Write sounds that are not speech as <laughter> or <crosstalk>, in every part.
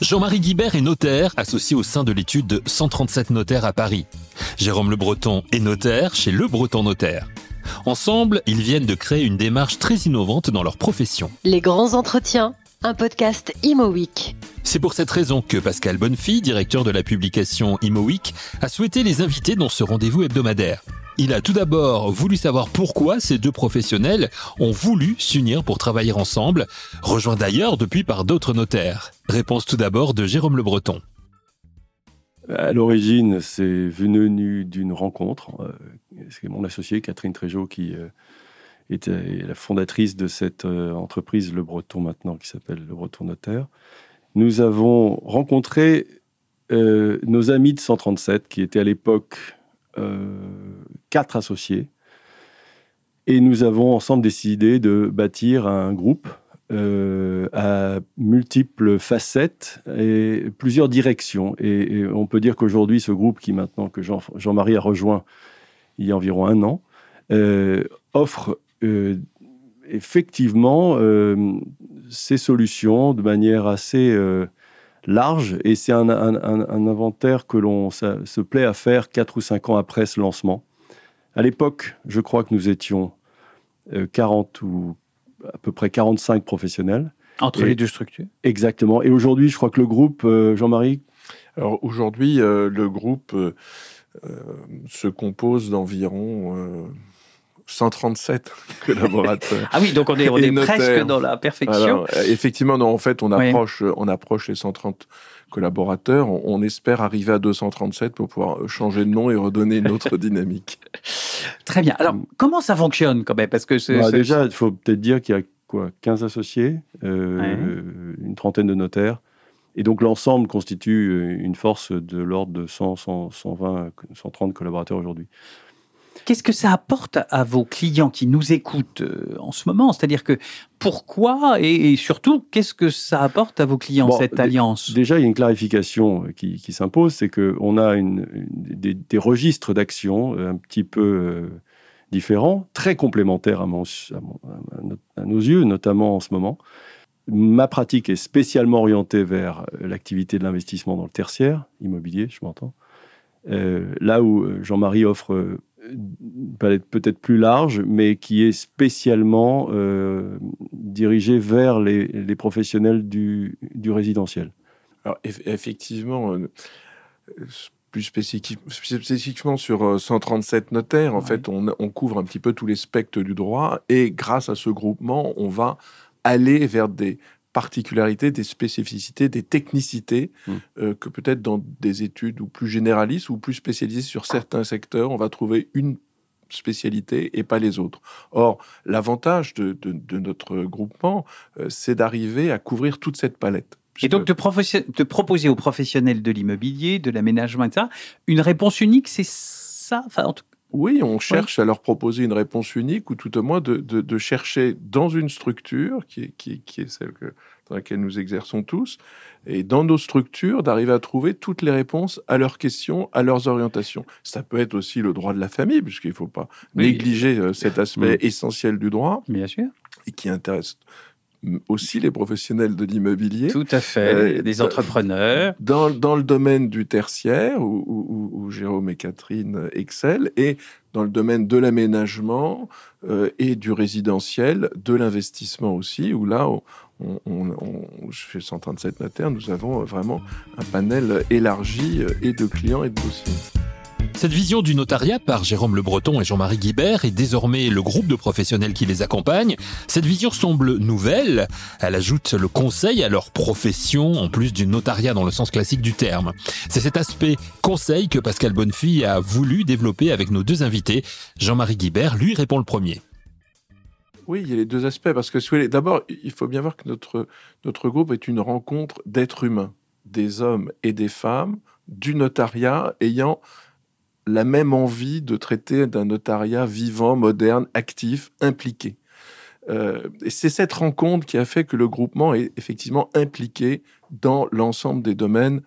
Jean-Marie Guibert est notaire associé au sein de l'étude 137 notaires à Paris. Jérôme Le Breton est notaire chez Le Breton Notaire. Ensemble, ils viennent de créer une démarche très innovante dans leur profession. Les grands entretiens, un podcast Imo Week. C'est pour cette raison que Pascal Bonnefille, directeur de la publication Imo Week, a souhaité les inviter dans ce rendez-vous hebdomadaire. Il a tout d'abord voulu savoir pourquoi ces deux professionnels ont voulu s'unir pour travailler ensemble, rejoints d'ailleurs depuis par d'autres notaires. Réponse tout d'abord de Jérôme Le Breton. À l'origine, c'est venu d'une rencontre. Euh, c'est mon associé Catherine Tréjot qui euh, était la fondatrice de cette euh, entreprise Le Breton maintenant qui s'appelle Le Breton Notaire. Nous avons rencontré nos amis de 137 qui étaient à l'époque quatre associés. Et nous avons ensemble décidé de bâtir un groupe euh, à multiples facettes et plusieurs directions. Et, on peut dire qu'aujourd'hui, ce groupe qui maintenant que Jean, Jean-Marie a rejoint il y a environ un an, euh, offre euh, effectivement ces solutions de manière assez large. Et c'est un, inventaire que l'on se plaît à faire quatre ou cinq ans après ce lancement. À l'époque, je crois que nous étions 40 euh, ou à peu près 45 professionnels. Entre les deux structures Exactement. Et aujourd'hui, je crois que le groupe, euh, Jean-Marie? Alors aujourd'hui, euh, le groupe se compose d'environ 137 <laughs> collaborateurs. ah oui, donc on est, on est presque dans la perfection. effectivement, non, en fait, on approche, on approche les 130 collaborateurs. On, espère arriver à 237 pour pouvoir changer de nom et redonner une autre <laughs> dynamique. Très bien. Alors, comment ça fonctionne quand même? Parce que bah, déjà, il faut peut-être dire qu'il y a quoi 15 associés, euh, une trentaine de notaires. Et donc l'ensemble constitue euh, une force de l'ordre de 100, 120, 130 collaborateurs aujourd'hui. Qu'est-ce que ça apporte à vos clients qui nous écoutent euh, en ce moment? C'est-à-dire que pourquoi et, surtout, qu'est-ce que ça apporte à vos clients, cette alliance? Déjà, il y a une clarification euh, qui, s'impose, c'est qu'on a une, des, registres d'action euh, un petit peu différents, très complémentaires à, à, nos yeux, notamment en ce moment. Ma pratique est spécialement orientée vers l'activité de l'investissement dans le tertiaire, immobilier, je m'entends. là où Jean-Marie offre peut-être plus large, mais qui est spéciaalement euh, dirigé vers les, professionnels du, résidentiel. Alors, effectivement, euh, plus spécifiquement sur 137 euh, notaires, en fait, on, couvre un petit peu tous les spectres du droit, et grâce à ce groupement, on va aller vers des particularités, des spécificités, des technicités mmh. euh, que peut-être dans des études ou plus généralistes ou plus spécialisées sur certains secteurs, on va trouver une spécialité et pas les autres. Or, l'avantage de, notre groupement, euh, c'est d'arriver à couvrir toute cette palette. Et donc de, proposer aux professionnels de l'immobilier, de l'aménagement, etc., une réponse unique, c'est ça? Enfin, en tout oui, on cherche à leur proposer une réponse unique ou tout au moins de, chercher dans une structure qui est, qui, est celle que, dans laquelle nous exerçons tous, et dans nos structures, d'arriver à trouver toutes les réponses à leurs questions, à leurs orientations. Ça peut être aussi le droit de la famille, puisqu'il ne faut pas négliger euh, cet aspect essentiel du droit. Bien sûr. Et qui intéresse aussi les professionnels de l'immobilier. Tout à fait, des euh, entrepreneurs. Dans, dans, le domaine du tertiaire, où, Jérôme et Catherine excellent, et dans le domaine de l'aménagement euh, et du résidentiel, de l'investissement aussi, où là, on, on, on, chez 137 notaires, nous avons vraiment un panel élargi euh, et de clients et de dossiers. Cette vision du notariat par Jérôme Le Breton et Jean-Marie Guibert et désormais le groupe de professionnels qui les accompagne, cette vision semble nouvelle. Elle ajoute le conseil à leur profession en plus du notariat dans le sens classique du terme. C'est cet aspect conseil que Pascal Bonnefille a voulu développer avec nos deux invités. Jean-Marie Guibert lui répond le premier. Oui, il y a les deux aspects parce que d'abord, il faut bien voir que notre, notre groupe est une rencontre d'êtres humains, des hommes et des femmes du notariat ayant la même envie de traiter d'un notariat vivant, moderne, actif, impliqué. Euh, et c'est cette rencontre qui a fait que le groupement est effectivement impliqué dans l'ensemble des domaines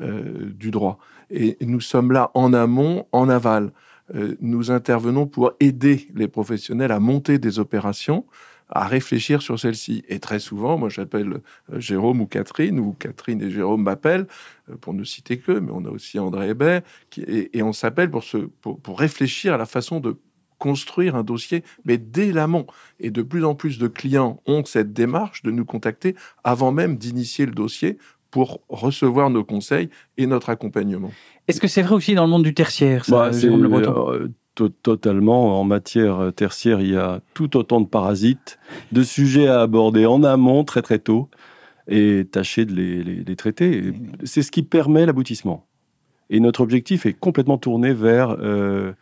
euh, du droit. Et nous sommes là en amont, en aval. Euh, nous intervenons pour aider les professionnels à monter des opérations, à réfléchir sur celle-ci. Et très souvent, moi j'appelle euh, Jérôme ou Catherine, ou Catherine et Jérôme m'appellent, euh, pour ne citer que, mais on a aussi André Hébert, qui, et, on s'appelle pour, pour, pour réfléchir à la façon de construire un dossier, mais dès l'amont. Et de plus en plus de clients ont cette démarche de nous contacter avant même d'initier le dossier pour recevoir nos conseils et notre accompagnement. Est-ce que c'est vrai aussi dans le monde du tertiaire ça, bah, euh, Totalement. En matière tertiaire, il y a tout autant de parasites, de sujets à aborder en amont très très tôt et tâcher de les, traiter. C'est ce qui permet l'aboutissement. Et notre objectif est complètement tourné vers euh,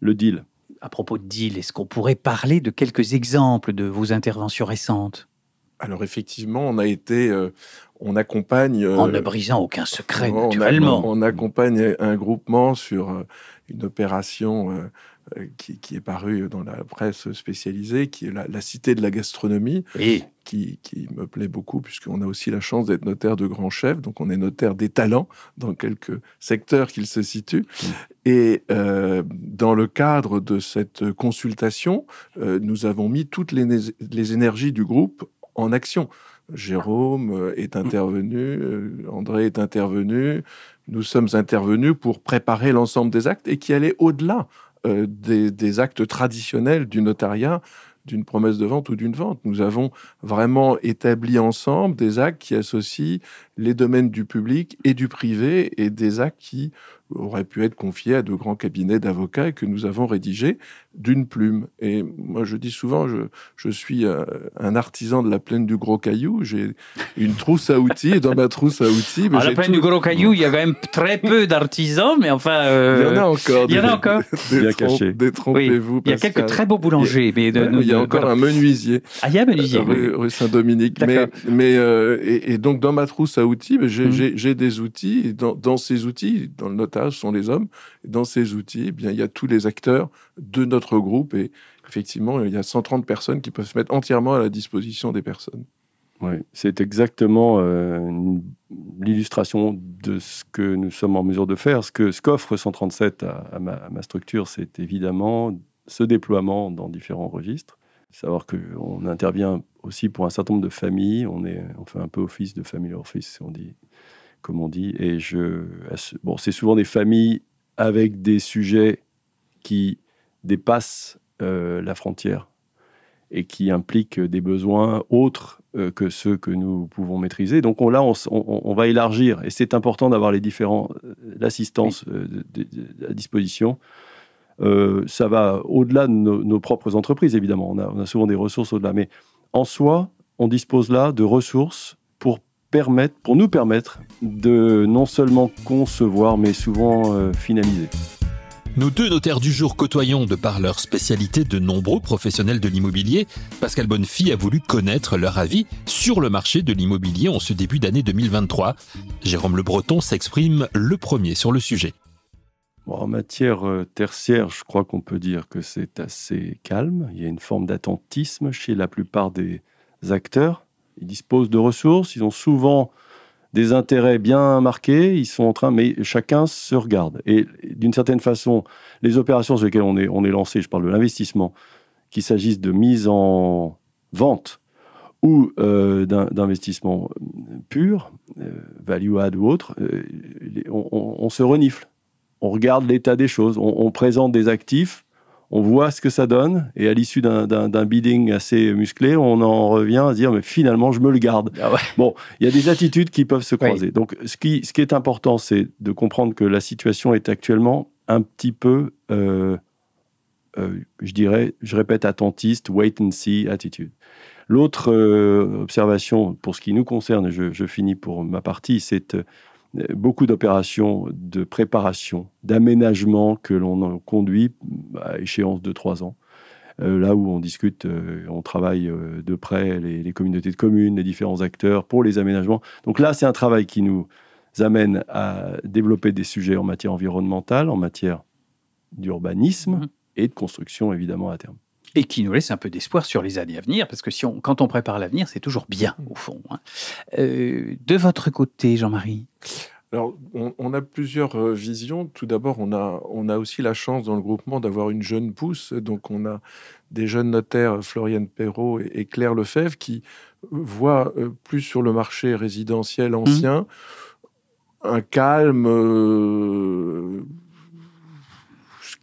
le deal à propos de deal, est-ce qu'on pourrait parler de quelques exemples de vos interventions récentes? Alors effectivement, on a été, euh, on accompagne. en ne brisant aucun secret, naturellement. On, accompagne un groupement sur euh, une opération euh, qui, est parue dans la presse spécialisée, qui est la, Cité de la gastronomie, et qui, me plaît beaucoup, puisqu'on a aussi la chance d'être notaire de grands chefs, donc on est notaire des talents dans quelques secteurs qu'il se situe. Mmh. Et euh, dans le cadre de cette consultation, euh, nous avons mis toutes les, les énergies du groupe en action. Jérôme euh, est intervenu, André est intervenu, nous sommes intervenus pour préparer l'ensemble des actes et qui allaient au-delà des, des, actes traditionnels du notariat d'une promesse de vente ou d'une vente. Nous avons vraiment établi ensemble des actes qui associent les domaines du public et du privé et des actes qui auraient pu être confiés à de grands cabinets d'avocats et que nous avons rédigés d'une plume. Et moi, je dis souvent, je, je suis euh, un artisan de la plaine du Gros Caillou. J'ai une trousse à outils et dans ma trousse à outils... À la plaine du Gros Caillou, il y a quand même très peu d'artisans, mais enfin... Euh, il y en a encore. Il y en a encore. Détrompez-vous, Il y a quelques très beaux boulangers. Mais il y a encore un menuisier. Ah, il y a un menuisier. Rue, Saint-Dominique. Mais, mais euh, et, donc, dans ma trousse à outils, ben, mmh. j'ai des outils. Et dans, dans ces outils, dans le notage, sont les hommes. dans ces outils, eh bien, il y a tous les acteurs de notre groupe. Et effectivement, il y a 130 personnes qui peuvent se mettre entièrement à la disposition des personnes. Oui, c'est exactement euh, l'illustration de ce que nous sommes en mesure de faire. Ce que ce qu'offre 137 à, ma, ma, structure, c'est évidemment ce déploiement dans différents registres. Savoir qu'on intervient aussi pour un certain nombre de familles. On, est, on fait un peu office de family office, on dit, comme on dit. Et je, bon, c'est souvent des familles avec des sujets qui dépassent euh, la frontière et qui impliquent des besoins autres euh, que ceux que nous pouvons maîtriser. Donc on, là, on, va élargir et c'est important d'avoir les différents euh, l'assistance à disposition. ça va au-delà de nos, propres entreprises, évidemment. On a, on a souvent des ressources au-delà, mais en soi, on dispose là de ressources pour permettre, pour nous permettre de non seulement concevoir, mais souvent finaliser. Nos deux notaires du jour côtoyons de par leur spécialité de nombreux professionnels de l'immobilier. Pascal Bonnefille a voulu connaître leur avis sur le marché de l'immobilier en ce début d'année 2023. Jérôme Le Breton s'exprime le premier sur le sujet. en matière euh, tertiaire, je crois qu'on peut dire que c'est assez calme. Il y a une forme d'attentisme chez la plupart des acteurs. Ils disposent de ressources, ils ont souvent des intérêts bien marqués, ils sont en train, mais chacun se regarde. Et d'une certaine façon, les opérations sur lesquelles on est, lancé, je parle de l'investissement, qu'il s'agisse de mise en vente ou euh, d'investissement pur, euh, value add ou autre, euh, on, se renifle. On regarde l'état des choses, on présente des actifs on voit ce que ça donne, et à l'issue d'un bidding assez musclé, on en revient à dire, mais finalement, je me le garde. Ah bon, il y a des attitudes qui peuvent se croiser. Donc, ce qui, ce qui est important, c'est de comprendre que la situation est actuellement un petit peu, euh, euh, je dirais, je répète, attentiste, wait and see attitude. L'autre euh, observation, pour ce qui nous concerne, je, je finis pour ma partie, c'est beaucoup d'opérations de préparation, d'aménagement que l'on conduit à échéance de trois ans. Euh, là où on discute, euh, on travaille euh, de près les, communautés de communes, les différents acteurs pour les aménagements. Donc là, c'est un travail qui nous amène à développer des sujets en matière environnementale, en matière d'urbanisme mmh. et de construction, évidemment, à terme et qui nous laisse un peu d'espoir sur les années à venir, parce que si on, quand on prépare l'avenir, c'est toujours bien, au fond. Hein. Euh, de votre côté, Jean-Marie? Alors, on, a plusieurs euh, visions. Tout d'abord, on a, on a aussi la chance dans le groupement d'avoir une jeune pousse. Donc, on a des jeunes notaires, Floriane Perrault et, Claire Lefebvre, qui voient euh, plus sur le marché résidentiel ancien un calme euh,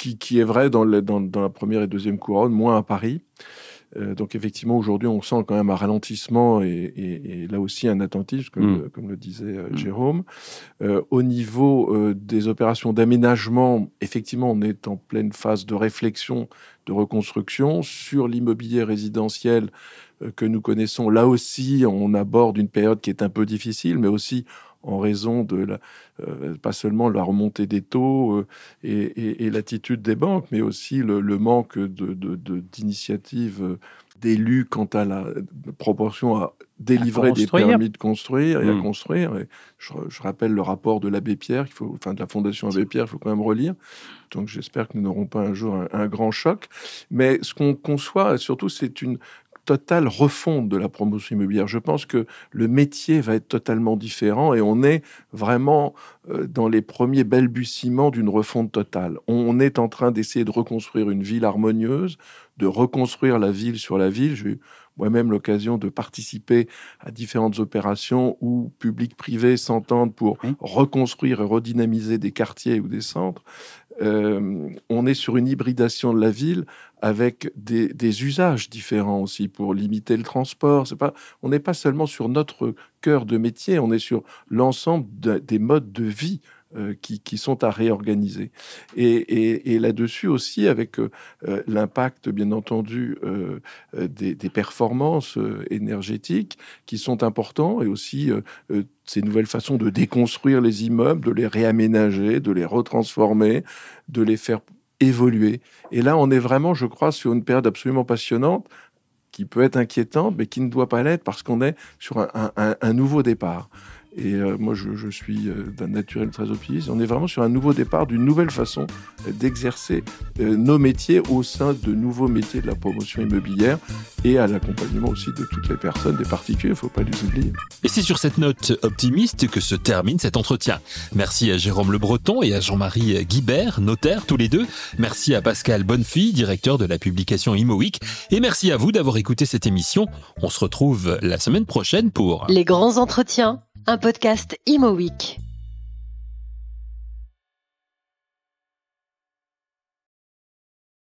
qui, qui, est vrai dans, dans, dans, la première et deuxième couronne, moins à Paris. Euh, donc effectivement, aujourd'hui, on sent quand même un ralentissement et, là aussi un attentisme, comme, mm. le disait euh, mm. Jérôme. Euh, au niveau des opérations d'aménagement, effectivement, on est en pleine phase de réflexion, de reconstruction sur l'immobilier résidentiel que nous connaissons. Là aussi, on aborde une période qui est un peu difficile, mais aussi en raison de la, pas seulement la remontée des taux et, l'attitude des banques, mais aussi le, manque d'initiatives de, d'élus quant à la proportion à délivrer des permis de construire et à mmh. construire. je, rappelle le rapport de l'abbé Pierre, faut, enfin de la Fondation Abbé Pierre, il faut quand même relire. Donc j'espère que nous n'aurons pas un jour un, grand choc. Mais ce qu'on conçoit, surtout, c'est une totale refonte de la promotion immobilière. Je pense que le métier va être totalement différent et on est vraiment euh, dans les premiers balbutiements d'une refonte totale. On est en train d'essayer de reconstruire une ville harmonieuse, de reconstruire la ville sur la ville. J'ai eu moi-même l'occasion de participer à différentes opérations où public-privé s'entendent pour reconstruire et redynamiser des quartiers ou des centres. Euh, on est sur une hybridation de la ville avec des, usages différents aussi pour limiter le transport. On n'est pas seulement sur notre cœur de métier, on est sur l'ensemble des modes de vie euh, qui, sont à réorganiser. Et, là-dessus aussi, avec euh, l'impact, bien entendu, des, des, performances énergétiques qui sont importants et aussi ces nouvelles façons de déconstruire les immeubles, de les réaménager, de les retransformer, de les faire évoluer. Et là, on est vraiment, je crois, sur une période absolument passionnante qui peut être inquiétante, mais qui ne doit pas l'être parce qu'on est sur un, nouveau départ. Et euh, moi, je, suis euh, d'un naturel très optimiste. On est vraiment sur un nouveau départ, d'une nouvelle façon d'exercer euh, nos métiers au sein de nouveaux métiers de la promotion immobilière et à l'accompagnement aussi de toutes les personnes, des particuliers, il ne faut pas les oublier. Et c'est sur cette note optimiste que se termine cet entretien. Merci à Jérôme Le Breton et à Jean-Marie Guibert, notaire tous les deux. Merci à Pascal Bonnefille, directeur de la publication ImoWeek. Et merci à vous d'avoir écouté cette émission. On se retrouve la semaine prochaine pour Les grands entretiens un podcast Imo Week.